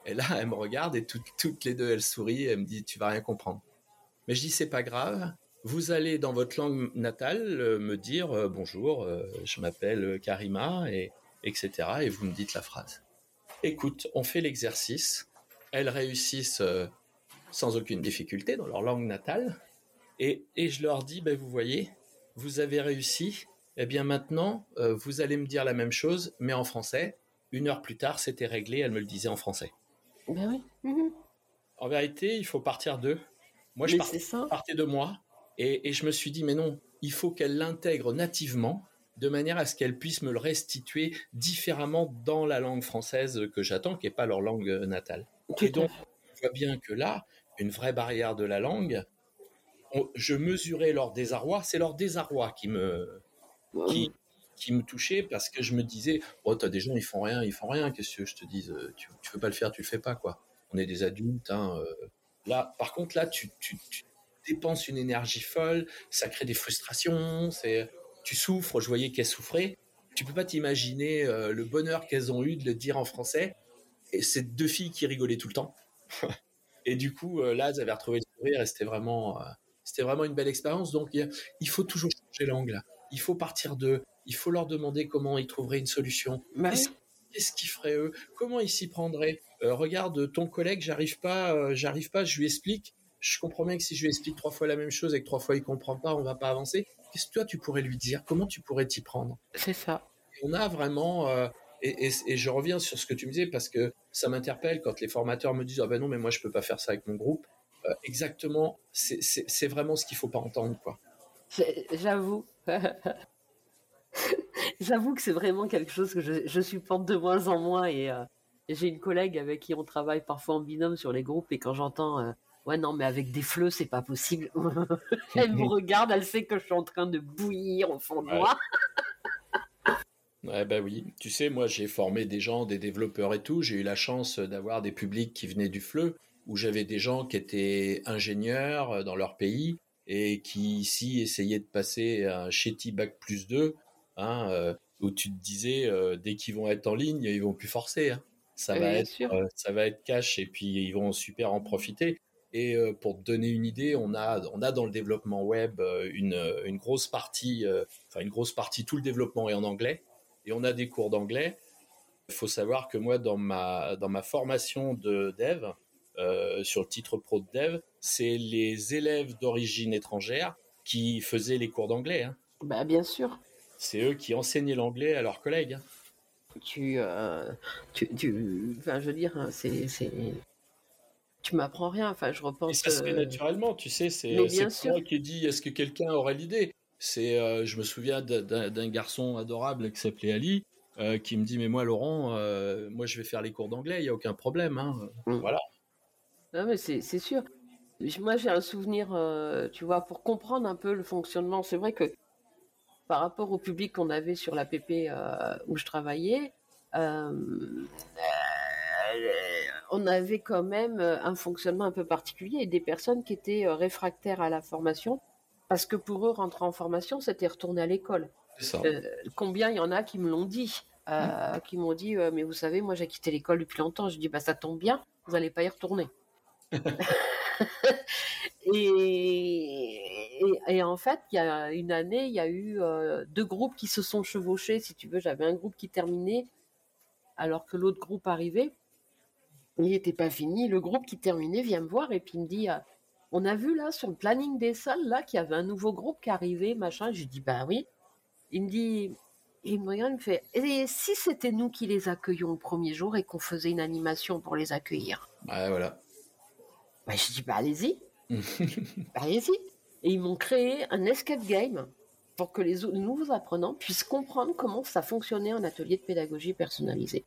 Et là, elles me regardent et toutes, les deux, elles sourient. Et elles me disent, tu vas rien comprendre. Mais je dis, c'est pas grave. Vous allez dans votre langue natale euh, me dire bonjour, je m'appelle Karima et etc. Et vous me dites la phrase. Écoute, on fait l'exercice. Elles réussissent euh, sans aucune difficulté dans leur langue natale. Et, et je leur dis, ben, vous voyez, vous avez réussi. Eh bien maintenant, euh, vous allez me dire la même chose, mais en français. Une heure plus tard, c'était réglé. Elle me le disait en français. Ben oui. Mhm. En vérité, il faut partir d'eux. Moi, je Mais partais ça. partais de moi et, et je me suis dit, mais non, il faut qu'elle l'intègre nativement de manière à ce qu'elle puisse me le restituer différemment dans la langue française que j'attends, qui n'est pas leur langue euh, natale. Et donc, je vois bien que là, une vraie barrière de la langue, on- je mesurais leur désarroi, c'est leur désarroi qui me, qui, qui me touchait parce que je me disais, oh, t'as des gens, ils font rien, ils font rien, qu'est-ce que je te dise, euh, tu, tu veux pas le faire, tu le fais pas, quoi. On est des adultes, hein. euh. Là, par contre, là, tu, tu, tu dépenses une énergie folle, ça crée des frustrations, c'est, tu souffres, je voyais qu'elles souffraient. Tu peux pas t'imaginer euh, le bonheur qu'elles ont eu de le dire en français. Et c'est deux filles qui rigolaient tout le temps. et du coup, euh, là, elles avaient retrouvé le sourire et c'était vraiment, euh, c'était vraiment une belle expérience. Donc, il y a- il faut toujours changer l'angle. Il faut partir d'eux. Il faut leur demander comment ils trouveraient une solution. Ben Qu'est-ce qu'ils feraient eux? Comment ils s'y prendraient? Euh, Regarde, ton collègue, j'arrive pas, euh, j'arrive pas, je lui explique. Je comprends bien que si je lui explique trois fois la même chose et que trois fois il comprend pas, on va pas avancer. Qu'est-ce que toi tu pourrais lui dire? Comment tu pourrais t'y prendre? C'est ça. on a vraiment, euh, et, et- et je reviens sur ce que tu me disais parce que ça m'interpelle quand les formateurs me disent ah ben non mais moi je peux pas faire ça avec mon groupe. exactement, c'est vraiment ce qu'il faut pas entendre, quoi. J'avoue. J'avoue que c'est vraiment quelque chose que je, je, supporte de moins en moins et j'ai une collègue avec qui on travaille parfois en binôme sur les groupes et quand j'entends ouais non mais avec des fleux c'est pas possible, elle me regarde, elle sait que je suis en train de bouillir au fond de moi. Ouais, bah oui. Tu sais, moi, j'ai formé des gens, des développeurs et tout. J'ai eu la chance d'avoir des publics qui venaient du FLE, où j'avais des gens qui étaient ingénieurs euh, dans leur pays et qui ici essayaient de passer un Chetty Bac plus 2, hein, euh, où tu te disais, euh, dès qu'ils vont être en ligne, ils vont plus forcer. Hein. Ça, va être, ça va être cash et puis ils vont super en profiter. Et pour te donner une idée, on a, on a dans le développement web une, une grosse partie, enfin une grosse partie, tout le développement est en anglais et on a des cours d'anglais. Il faut savoir que moi, dans ma, dans ma formation de dev, euh, sur le titre pro de dev, c'est les élèves d'origine étrangère qui faisaient les cours d'anglais. Hein. Bah, bien sûr. C'est eux qui enseignaient l'anglais à leurs collègues. Hein. Tu, euh, tu, tu, enfin, je veux dire, hein, c'est, c'est, tu m'apprends rien. Enfin, je repense. Et ça se fait naturellement, tu sais. C'est, moi qui dit est-ce que quelqu'un aurait l'idée? C'est, euh, je me souviens d'un garçon adorable qui s'appelait Ali, euh, qui me dit mais moi Laurent, euh, moi je vais faire les cours d'anglais, il y a aucun problème, hein. mm. Voilà. Non mais c'est sûr. Moi j'ai un souvenir, tu vois, pour comprendre un peu le fonctionnement. C'est vrai que par rapport au public qu'on avait sur la PP où je travaillais, on avait quand même un fonctionnement un peu particulier et des personnes qui étaient réfractaires à la formation parce que pour eux, rentrer en formation, c'était retourner à l'école. Euh, combien il y en a qui me l'ont dit euh, mmh. Qui m'ont dit, euh, mais vous savez, moi j'ai quitté l'école depuis longtemps. Je dis, bah ça tombe bien, vous n'allez pas y retourner. et, et, en fait, il y a une année, il y a eu deux groupes qui se sont chevauchés. Si tu veux, j'avais un groupe qui terminait alors que l'autre groupe arrivait. Il n'était pas fini. Le groupe qui terminait vient me voir et puis me dit on a vu là sur le planning des salles là qu'il y avait un nouveau groupe qui arrivait, machin. Je dis bah oui. Il me dit, il me regarde, il me fait, et si c'était nous qui les accueillions le premier jour et qu'on faisait une animation pour les accueillir? Ouais, voilà. Bah, je dis bah allez-y, bah, allez-y. Et ils m'ont créé un escape game pour que les nouveaux apprenants puissent comprendre comment ça fonctionnait en atelier de pédagogie personnalisée.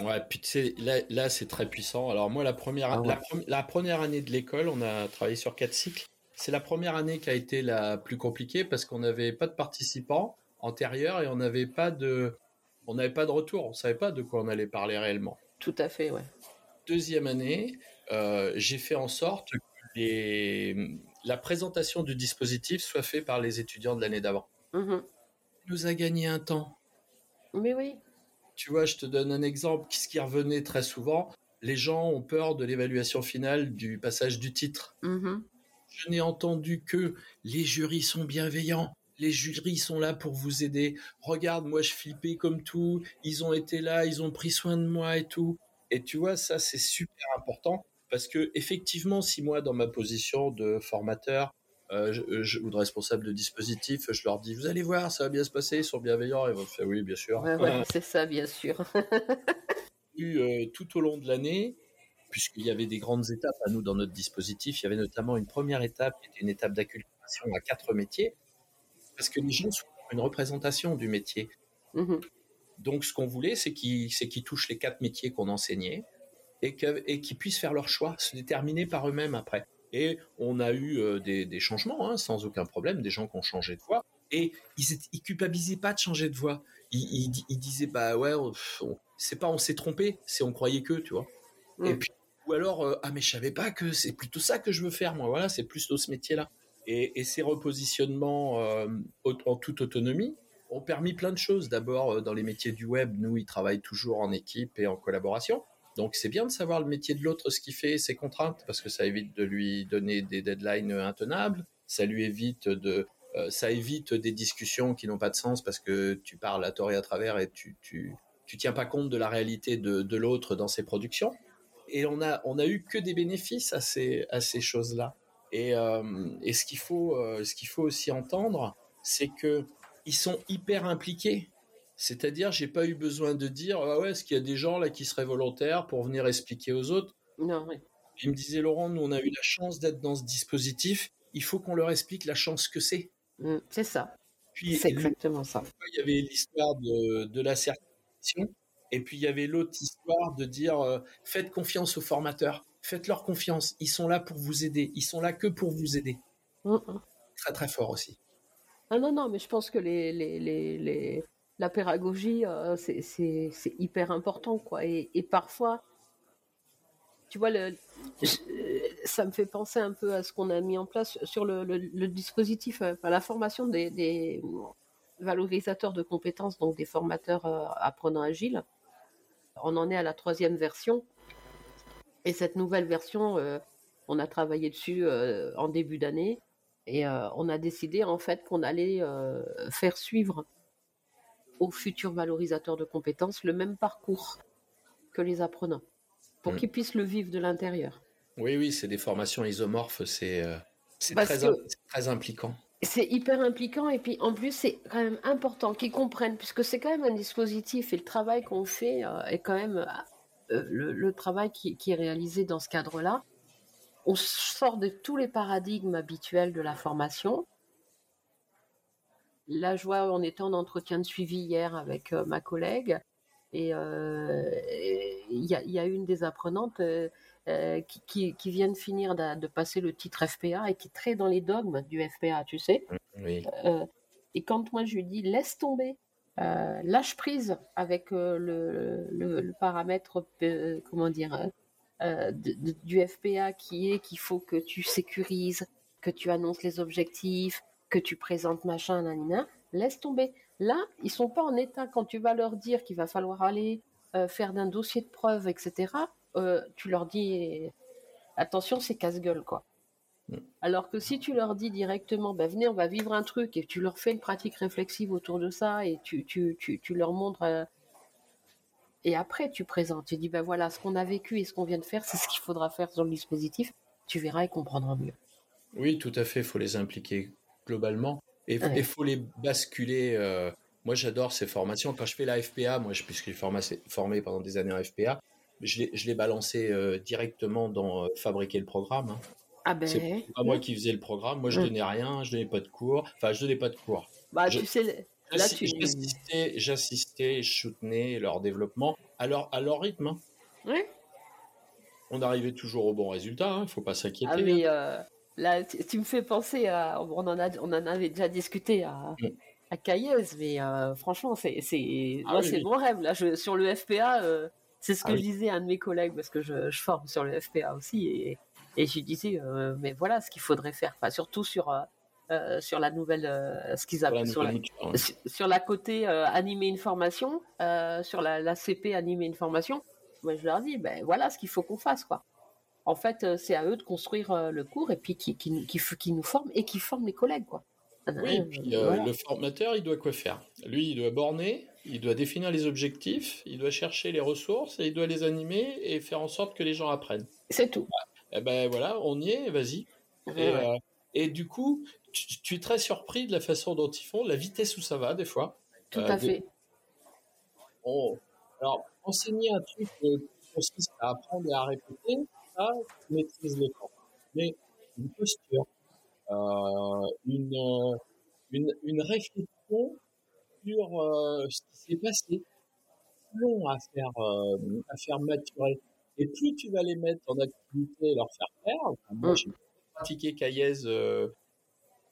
Ouais, puis tu sais, là, là c'est très puissant. Alors moi, la première, ah la, première année de l'école, on a travaillé sur quatre cycles. C'est la première année qui a été la plus compliquée parce qu'on n'avait pas de participants antérieurs et on n'avait pas de, on n'avait pas de retour. On savait pas de quoi on allait parler réellement. Tout à fait, ouais. Deuxième année, euh, j'ai fait en sorte que les, la présentation du dispositif soit faite par les étudiants de l'année d'avant. Mmh nous a gagné un temps. Mais oui. Tu vois, je te donne un exemple. Ce qui revenait très souvent, les gens ont peur de l'évaluation finale du passage du titre. Mm-hmm. Je n'ai entendu que les jurys sont bienveillants. Les jurys sont là pour vous aider. Regarde, moi je flippais comme tout. Ils ont été là, ils ont pris soin de moi et tout. Et tu vois, ça c'est super important parce que effectivement, si moi dans ma position de formateur, euh, je, ou de responsable de dispositif, je leur dis, vous allez voir, ça va bien se passer, ils sont bienveillants. Ils vont faire, oui, bien sûr. c'est ça, bien sûr. euh, tout au long de l'année, puisqu'il y avait des grandes étapes à nous dans notre dispositif, il y avait notamment une première étape qui était une étape d'acculturation à quatre métiers, parce que les gens sont une représentation du métier. Mmh Donc, ce qu'on voulait, c'est qu'ils touchent les quatre métiers qu'on enseignait et qu'ils puissent faire leur choix, se déterminer par eux-mêmes après. Et on a eu euh, des, changements, hein, sans aucun problème, des gens qui ont changé de voix. Et ils, ils culpabilisaient pas de changer de voix. Ils, disaient, bah ouais, c'est pas on s'est trompé, c'est on croyait que, tu vois. Mm. Et puis, ou alors, euh, ah mais je savais pas que c'est plutôt ça que je veux faire, moi, voilà, c'est plutôt ce métier-là. Et, ces repositionnements euh, en toute autonomie ont permis plein de choses. D'abord, dans les métiers du web, nous, ils travaillent toujours en équipe et en collaboration. Donc c'est bien de savoir le métier de l'autre, ce qu'il fait, ses contraintes, parce que ça évite de lui donner des deadlines intenables, ça lui évite de, euh, ça évite des discussions qui n'ont pas de sens parce que tu parles à tort et à travers et tu, tu, tu tiens pas compte de la réalité de, de l'autre dans ses productions. Et on a, on a eu que des bénéfices à ces, à ces choses-là. Et, euh, et ce qu'il faut, euh, ce qu'il faut aussi entendre, c'est que ils sont hyper impliqués c'est-à-dire, j'ai pas eu besoin de dire, ah ouais, est-ce qu'il y a des gens là qui seraient volontaires pour venir expliquer aux autres? Non, oui. Il me disait, Laurent, nous, on a eu la chance d'être dans ce dispositif. Il faut qu'on leur explique la chance que c'est. Mmh, c'est ça. C'est exactement ça. Il y avait l'histoire de, de, la certification. Et puis, il y avait l'autre histoire de dire, euh, faites confiance aux formateurs. Faites-leur confiance. Ils sont là pour vous aider. Ils sont là que pour vous aider. Mmh, mmh. Très, très fort aussi. Ah non, non, mais je pense que les, les, les, la pédagogie, euh, c'est hyper important. quoi. Et, parfois, tu vois, le, ça me fait penser un peu à ce qu'on a mis en place sur le, dispositif, euh, la formation des, valorisateurs de compétences, donc des formateurs euh, apprenants agiles. On en est à la troisième version. Et cette nouvelle version, euh, on a travaillé dessus en début d'année. Et on a décidé en fait qu'on allait faire suivre aux futurs valorisateurs de compétences le même parcours que les apprenants pour mm. qu'ils puissent le vivre de l'intérieur. Oui, oui, c'est des formations isomorphes, c'est euh, très, très impliquant. C'est hyper impliquant et puis en plus c'est quand même important qu'ils comprennent puisque c'est quand même un dispositif et le travail qu'on fait euh, est quand même euh, le, travail qui, qui, est réalisé dans ce cadre-là. On sort de tous les paradigmes habituels de la formation. Là, je vois, on était en entretien de suivi hier avec ma collègue et euh, il y, a une des apprenantes euh, euh, qui, qui, vient de finir de, passer le titre FPA et qui est très dans les dogmes du FPA, tu sais. Oui. et quand moi je lui dis laisse tomber, lâche prise avec le, le, paramètre, comment dire, du FPA qui est qu'il faut que tu sécurises, que tu annonces les objectifs, que tu présentes machin, nanina, laisse tomber. Là, ils sont pas en état quand tu vas leur dire qu'il va falloir aller euh, faire d'un dossier de preuve, etc. Euh, tu leur dis attention, c'est casse-gueule quoi. Mm. Alors que si tu leur dis directement, ben venez, on va vivre un truc, et tu leur fais une pratique réflexive autour de ça, et tu, tu, tu, leur montres, euh, et après tu présentes, tu dis, ben voilà, ce qu'on a vécu et ce qu'on vient de faire, c'est ce qu'il faudra faire sur le dispositif, tu verras, ils comprendront mieux. Oui, tout à fait, il faut les impliquer globalement. Et il faut les basculer. Euh, moi, j'adore ces formations. Quand je fais la FPA, moi, je, puisque je suis formé, pendant des années en FPA, je l'ai balancé euh, directement dans euh, fabriquer le programme. Hein. Ah ben. C'est pas moi qui faisais le programme. Moi, je mmh. donnais rien, je donnais pas de cours. Enfin, je donnais pas de cours. Bah, tu sais, là, tu. J'assistais, je soutenais leur développement à leur, à leur rythme. Hein. Oui. On arrivait toujours au bon résultat. Il hein. ne faut pas s'inquiéter. Ah, mais hein. Là, tu, me fais penser à. On en, a, on en avait déjà discuté à, mm. à mais euh, franchement, c'est c'est ah mon rêve. Là, je, sur le FPA, euh, c'est ce ah que je disais à un de mes collègues, parce que je, je forme sur le FPA aussi, et, et je disais, euh, mais voilà ce qu'il faudrait faire. Enfin, surtout sur. sur la nouvelle, ce qu'ils appellent sur, la, sur la côté animer une formation, sur la, la, CP animer une formation, moi je leur dis, ben voilà ce qu'il faut qu'on fasse quoi en fait, euh, c'est à eux de construire euh, le cours et puis qui, qui, qui, nous forment et qui forment les collègues. Quoi. Oui, et puis euh, le formateur, il doit quoi faire? Lui, il doit borner, il doit définir les objectifs, il doit chercher les ressources et il doit les animer et faire en sorte que les gens apprennent. C'est tout. Et eh ben voilà, on y est, vas-y. Et, du coup, tu, es très surpris de la façon dont ils font, la vitesse où ça va des fois. Tout à fait. Alors, enseigner un truc qui consiste à apprendre et à répéter, ça, tu maîtrises les corps. Mais une posture, euh, une, euh, une, une, réflexion sur euh, ce qui s'est passé, long à faire, euh, à faire maturer. Et plus tu vas les mettre en activité et leur faire faire, moi mm. j'ai pratiqué Caillez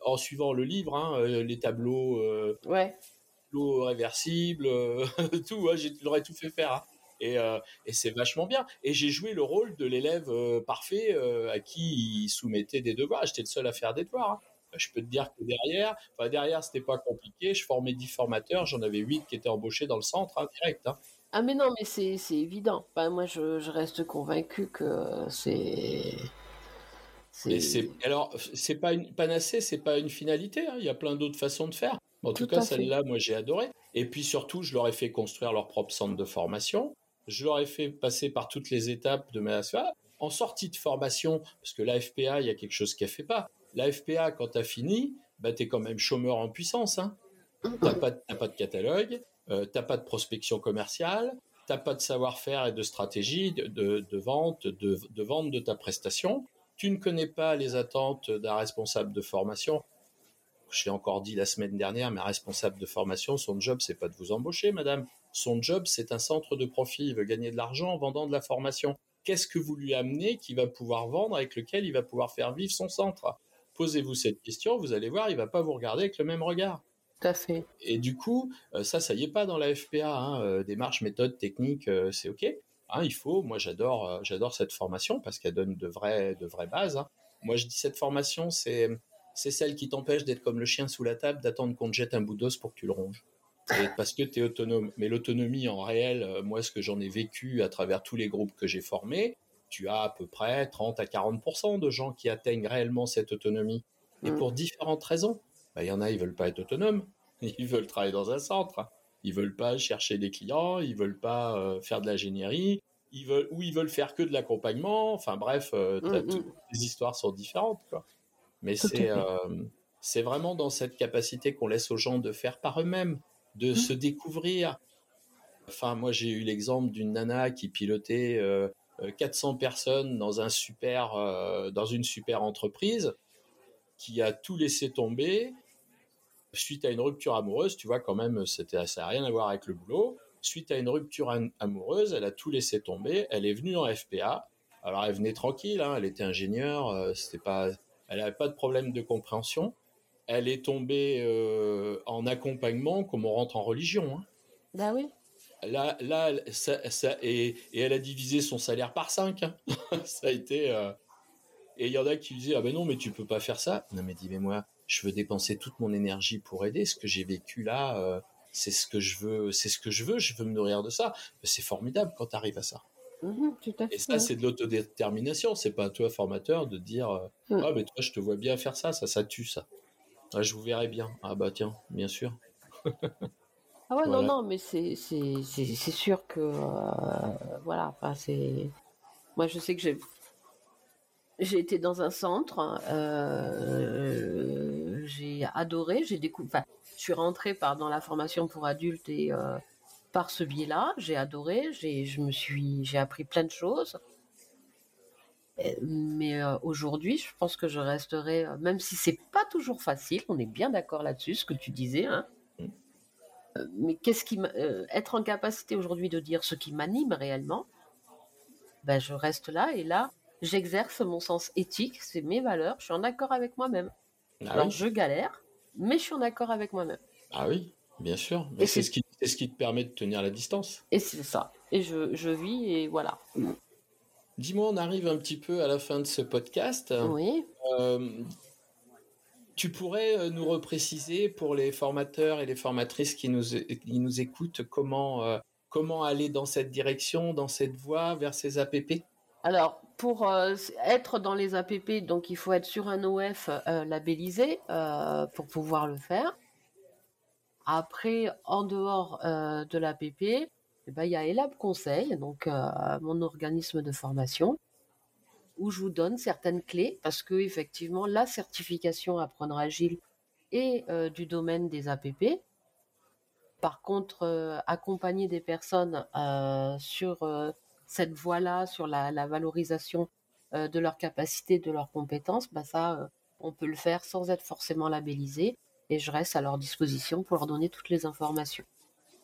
en suivant le livre, hein, les tableaux, ouais. tableaux réversibles, tout, hein, j'aurais tout fait faire. Hein. Euh, et, c'est vachement bien. Et j'ai joué le rôle de l'élève euh, parfait euh, à qui il soumettait des devoirs. J'étais le seul à faire des devoirs. Hein. Je peux te dire que derrière, enfin derrière, c'était pas compliqué. Je formais 10 formateurs, j'en avais 8 qui étaient embauchés dans le centre, hein, direct. Hein. Ah mais non, mais c'est évident. moi, je, reste convaincu que c'est... Alors, c'est pas une panacée, c'est pas une finalité. Il y a plein d'autres façons de faire. En tout, tout cas, celle-là, moi, j'ai adoré. Et puis surtout, je leur ai fait construire leur propre centre de formation je leur ai fait passer par toutes les étapes de ma en sortie de formation, parce que la FPA, il y a quelque chose qu'elle fait pas. La FPA, quand tu as fini, bah, tu es quand même chômeur en puissance. Hein. Tu n'as pas, de catalogue, euh, tu n'as pas de prospection commerciale, t'as pas de savoir-faire et de stratégie de, vente, de vente de ta prestation. Tu ne connais pas les attentes d'un responsable de formation. Je l'ai encore dit la semaine dernière, mais un responsable de formation, son job, c'est pas de vous embaucher, madame. Son job, c'est un centre de profit. Il veut gagner de l'argent en vendant de la formation. Qu'est-ce que vous lui amenez qui va pouvoir vendre, avec lequel il va pouvoir faire vivre son centre? Posez-vous cette question, vous allez voir, il va pas vous regarder avec le même regard. Tout à fait. Et du coup, euh, ça, ça y est pas dans la FPA. Hein, euh, démarche, méthode, technique, euh, c'est ok. Hein, il faut. Moi, j'adore, j'adore cette formation parce qu'elle donne de vraies, de vraies bases. Hein. Moi, je dis cette formation, c'est, c'est celle qui t'empêche d'être comme le chien sous la table, d'attendre qu'on te jette un bout d'os pour que tu le ronges. parce que tu es autonome. Mais l'autonomie en réel, moi, ce que j'en ai vécu à travers tous les groupes que j'ai formés, tu as à peu près 30 à 40% de gens qui atteignent réellement cette autonomie. Et mmh. pour différentes raisons. Bah, il y en a, ils veulent pas être autonomes. Ils veulent travailler dans un centre. Ils veulent pas chercher des clients. Ils veulent pas euh, faire de l'ingénierie. Ils veulent ou ils veulent faire que de l'accompagnement. Enfin bref, euh, mm, mm. les histoires sont différentes. Quoi. Mais c'est euh, c'est vraiment dans cette capacité qu'on laisse aux gens de faire par eux-mêmes, de mm. se découvrir. Enfin, moi, j'ai eu l'exemple d'une nana qui pilotait 400 personnes dans un super, dans une super entreprise qui a tout laissé tomber suite à une rupture amoureuse. Tu vois, quand même, c'était, ça n'a rien à voir avec le boulot. Suite à une rupture amoureuse, elle a tout laissé tomber. Elle est venue en FPA. Alors, elle venait tranquille. Hein, elle était ingénieure. Euh, c'était pas, elle n'avait pas de problème de compréhension. Elle est tombée euh, en accompagnement comme on rentre en religion. Hein. Bah oui. Là, là, ça, ça et, et, elle a divisé son salaire par 5. Hein. ça a été. Euh, et il y en a qui disaient ah ben non mais tu peux pas faire ça. Non mais dis mais moi je veux dépenser toute mon énergie pour aider. Ce que j'ai vécu là, euh, c'est ce que je veux, c'est ce que je veux. Je veux me nourrir de ça. C'est formidable quand tu arrives à ça. Mhm, et ça c'est de l'autodétermination. C'est pas à toi formateur de dire euh, mm. ah mais toi je te vois bien faire ça, ça ça tue ça. Ah, je vous verrai bien. Ah bah tiens, bien sûr. ah ouais non non mais c'est sûr que euh, voilà enfin c'est moi je sais que j'ai j'ai été dans un centre, euh, j'ai adoré, j'ai découvert. je suis rentrée par dans la formation pour adultes et euh, par ce biais-là, j'ai adoré, j'ai, je me suis, j'ai appris plein de choses. Mais euh, aujourd'hui, je pense que je resterai, même si c'est pas toujours facile, on est bien d'accord là-dessus, ce que tu disais. Hein. mais qu'est-ce qui, être en capacité aujourd'hui de dire ce qui m'anime réellement, ben je reste là et là j'exerce mon sens éthique, c'est mes valeurs, je suis en accord avec moi-même. Ah Alors je galère, mais je suis en accord avec moi-même. Ah oui, bien sûr. Mais c'est ce qui, ce qui te permet de tenir la distance. Et c'est ça. Et je, je, vis et voilà. Dis-moi, on arrive un petit peu à la fin de ce podcast. Oui. Euh, tu pourrais euh, nous repréciser pour les formateurs et les formatrices qui nous, qui nous écoutent comment, euh, comment aller dans cette direction, dans cette voie vers ces APP alors, pour euh, être dans les APP, donc il faut être sur un OF euh, labellisé euh, pour pouvoir le faire. Après, en dehors de l'APP, eh ben, il y a ELAB Conseil, donc mon organisme de formation, où je vous donne certaines clés, parce que effectivement, la certification Apprendre Agile est du domaine des APP. Par contre, accompagner des personnes sur cette voie-là sur la, valorisation euh, de leurs capacités, de leurs compétences, bah ça, euh, on peut le faire sans être forcément labellisé. Et je reste à leur disposition pour leur donner toutes les informations.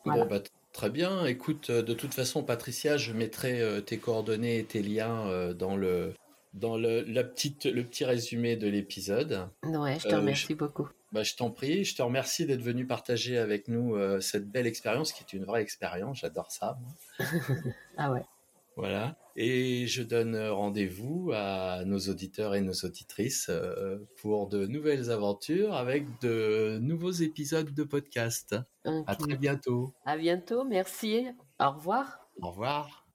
Bon, bah, très bien. Écoute, euh, de toute façon, Patricia, je mettrai tes coordonnées et tes liens dans le dans le, la petite, le petit résumé de l'épisode. Ouais, je te remercie beaucoup. Bah, je t'en prie, je te remercie d'être venu partager avec nous cette belle expérience qui est une vraie expérience. J'adore ça. ah ouais. Voilà. Et je donne rendez-vous à nos auditeurs et nos auditrices euh, pour de nouvelles aventures avec de nouveaux épisodes de podcast. À très bientôt. À bientôt. Merci. Au revoir. Au revoir.